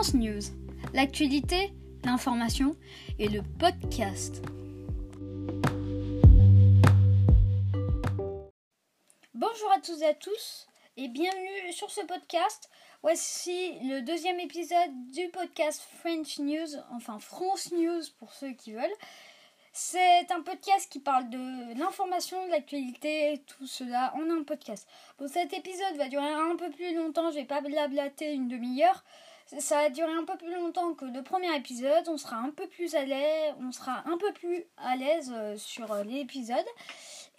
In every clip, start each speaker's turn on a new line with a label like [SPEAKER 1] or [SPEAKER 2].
[SPEAKER 1] France News, l'actualité, l'information et le podcast. Bonjour à tous et à tous et bienvenue sur ce podcast. Voici le deuxième épisode du podcast French News, enfin France News pour ceux qui veulent. C'est un podcast qui parle de l'information, de l'actualité, tout cela en un podcast. Bon, cet épisode va durer un peu plus longtemps, je vais pas blablater une demi-heure. Ça va durer un peu plus longtemps que le premier épisode, on sera un peu plus à l'aise, on sera un peu plus à l'aise euh, sur euh, l'épisode.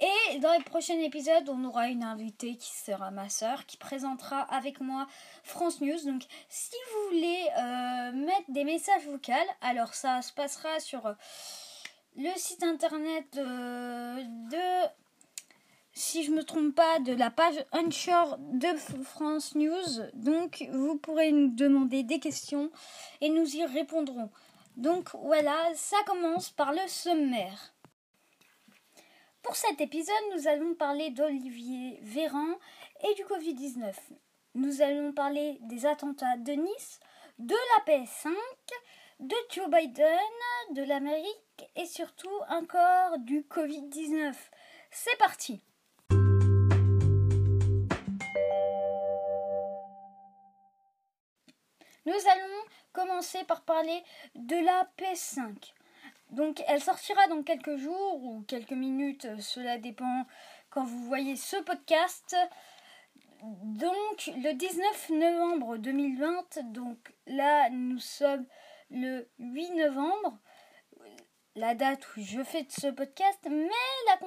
[SPEAKER 1] Et dans les prochains épisodes, on aura une invitée qui sera ma soeur, qui présentera avec moi France News. Donc, si vous voulez euh, mettre des messages vocaux, alors ça se passera sur le site internet de, si je me trompe pas, de la page Onshore de France News. Donc, vous pourrez nous demander des questions et nous y répondrons. Donc voilà, ça commence par le sommaire. Pour cet épisode, nous allons parler d'Olivier Véran et du Covid-19. Nous allons parler des attentats de Nice, de la PS5, de Joe Biden, de l'Amérique et surtout encore du Covid-19. C'est parti Nous allons commencer par parler de la PS5. Donc elle sortira dans quelques jours ou quelques minutes, cela dépend quand vous voyez ce podcast. Donc le 19 novembre 2020, donc là nous sommes le 8 novembre, la date où je fais ce podcast, mais, la,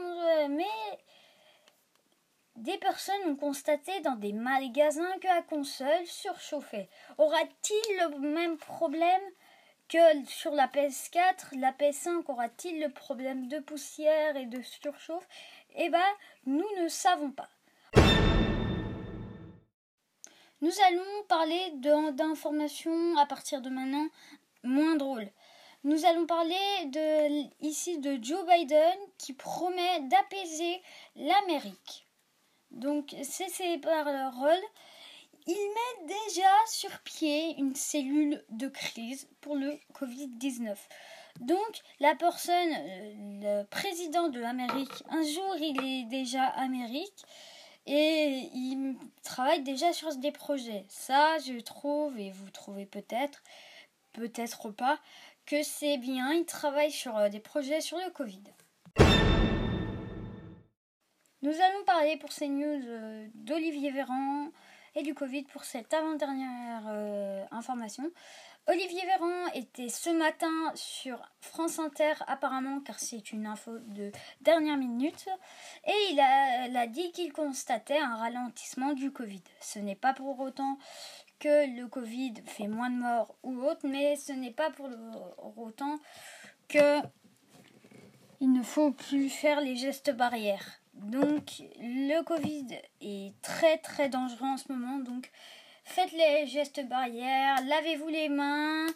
[SPEAKER 1] des personnes ont constaté dans des magasins que la console surchauffait. Aura-t-il le même problème que sur la PS4 La PS5 aura-t-il le problème de poussière et de surchauffe? Eh bien, nous ne savons pas. Nous allons parler d'informations à partir de maintenant moins drôle. Nous allons parler ici de Joe Biden qui promet d'apaiser l'Amérique. Donc, ses paroles. Il met déjà sur pied une cellule de crise pour le Covid-19. Donc, la personne, euh, le président de l'Amérique, un jour il est déjà Amérique et il travaille déjà sur des projets. Ça, je trouve, et vous trouvez peut-être, peut-être pas, que c'est bien, il travaille sur euh, des projets sur le Covid. Nous allons parler pour ces news euh, d'Olivier Véran et du Covid pour cette avant-dernière euh, information. Olivier Véran était ce matin sur France Inter apparemment car c'est une info de dernière minute et il a, il a dit qu'il constatait un ralentissement du Covid. Ce n'est pas pour autant que le Covid fait moins de morts ou autre, mais ce n'est pas pour autant que il ne faut plus faire les gestes barrières. Donc le Covid est très très dangereux en ce moment, donc faites les gestes barrières, lavez-vous les mains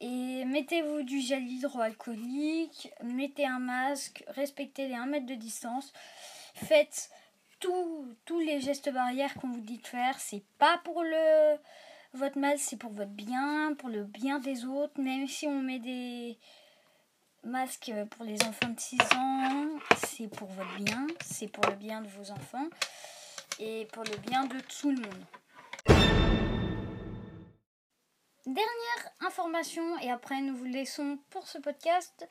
[SPEAKER 1] et mettez-vous du gel hydroalcoolique, mettez un masque, respectez les 1 mètre de distance, faites tous les gestes barrières qu'on vous dit de faire, c'est pas pour le votre mal, c'est pour votre bien, pour le bien des autres. Même si on met des masques pour les enfants de 6 ans, c'est pour votre bien, c'est pour le bien de vos enfants et pour le bien de tout le monde. Dernière information, et après nous vous laissons pour ce podcast.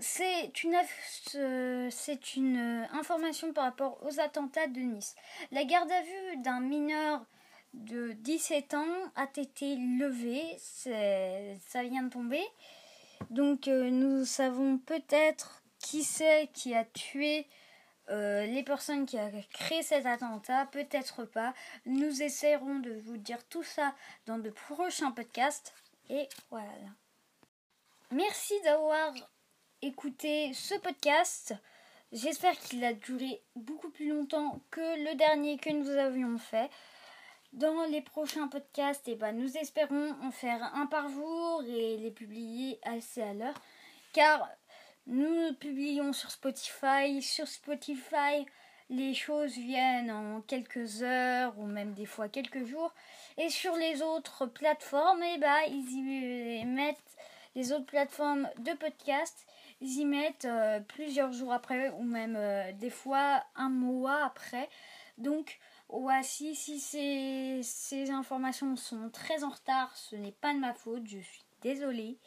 [SPEAKER 1] C'est une, euh, une euh, information par rapport aux attentats de Nice. La garde à vue d'un mineur de 17 ans a été levée, ça vient de tomber. Donc euh, nous savons peut-être qui c'est qui a tué les personnes qui ont créé cet attentat, peut-être pas. Nous essaierons de vous dire tout ça dans de prochains podcasts. Et voilà. Merci d'avoir écouter ce podcast. J'espère qu'il a duré beaucoup plus longtemps que le dernier que nous avions fait. Dans les prochains podcasts, et eh ben, nous espérons en faire un par jour et les publier assez à l'heure. Car nous publions sur Spotify. Sur Spotify, les choses viennent en quelques heures ou même des fois quelques jours. Et sur les autres plateformes, et eh ben, ils y mettent les autres plateformes de podcast, ils y mettent euh, plusieurs jours après ou même euh, des fois un mois après. Donc voici si ces, informations sont très en retard, ce n'est pas de ma faute, je suis désolée.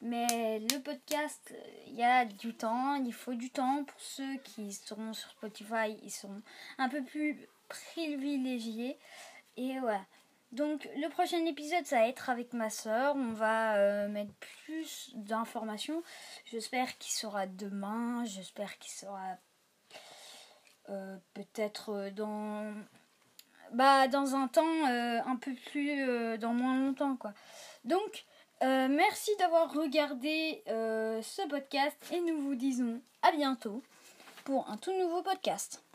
[SPEAKER 1] Mais le podcast, il y a du temps, il faut du temps pour ceux qui seront sur Spotify, ils seront un peu plus privilégiés. Et voilà. Donc le prochain épisode, ça va être avec ma soeur. On va euh, mettre plus d'informations. J'espère qu'il sera demain. J'espère qu'il sera euh, peut-être dans bah dans un temps euh, un peu plus dans moins longtemps quoi. Donc merci d'avoir regardé ce podcast et nous vous disons à bientôt pour un tout nouveau podcast.